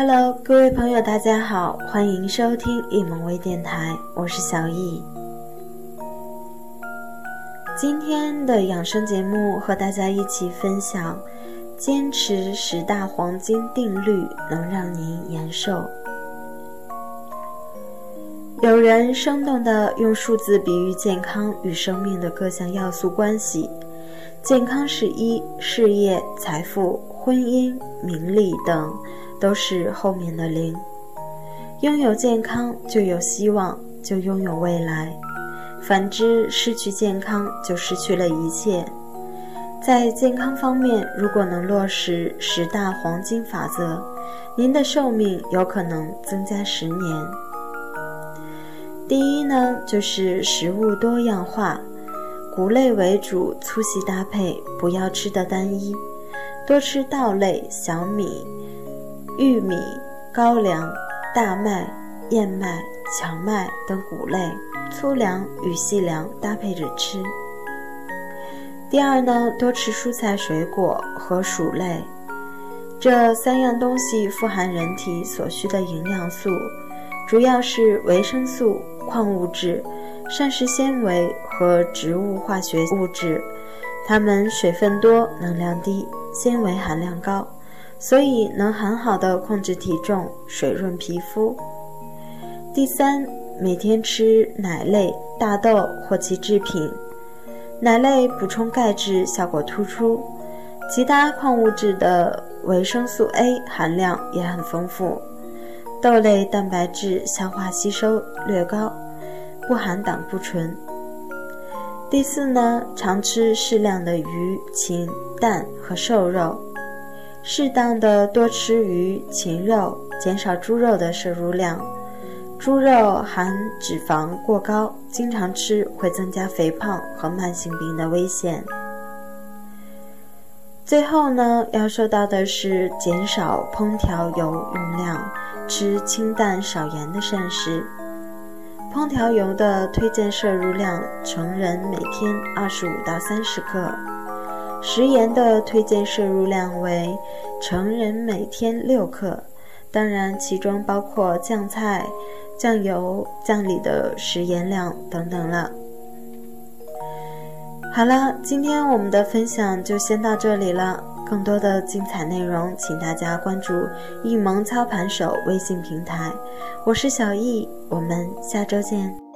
Hello，各位朋友，大家好，欢迎收听易萌微电台，我是小易。今天的养生节目和大家一起分享，坚持十大黄金定律能让您延寿。有人生动地用数字比喻健康与生命的各项要素关系，健康是一，事业、财富、婚姻、名利等都是后面的零。拥有健康就有希望，就拥有未来；反之，失去健康就失去了一切。在健康方面，如果能落实十大黄金法则，您的寿命有可能增加十年。第一呢，就是食物多样化，谷类为主，粗细搭配，不要吃的单一，多吃稻类、小米、玉米、高粱、大麦、燕麦、荞麦等谷类，粗粮与细粮搭配着吃。第二呢，多吃蔬菜水果和薯类，这三样东西富含人体所需的营养素，主要是维生素。矿物质、膳食纤维和植物化学物质，它们水分多、能量低、纤维含量高，所以能很好的控制体重、水润皮肤。第三，每天吃奶类、大豆或其制品，奶类补充钙质效果突出，其他矿物质的维生素 A 含量也很丰富。豆类蛋白质消化吸收略高，不含胆固醇。第四呢，常吃适量的鱼、禽、蛋和瘦肉，适当的多吃鱼、禽肉，减少猪肉的摄入量。猪肉含脂肪过高，经常吃会增加肥胖和慢性病的危险。最后呢，要说到的是减少烹调油用量。吃清淡少盐的膳食。烹调油的推荐摄入量：成人每天二十五到三十克；食盐的推荐摄入量为成人每天六克。当然，其中包括酱菜、酱油、酱里的食盐量等等了。好了，今天我们的分享就先到这里了。更多的精彩内容，请大家关注“易萌操盘手”微信平台。我是小易，我们下周见。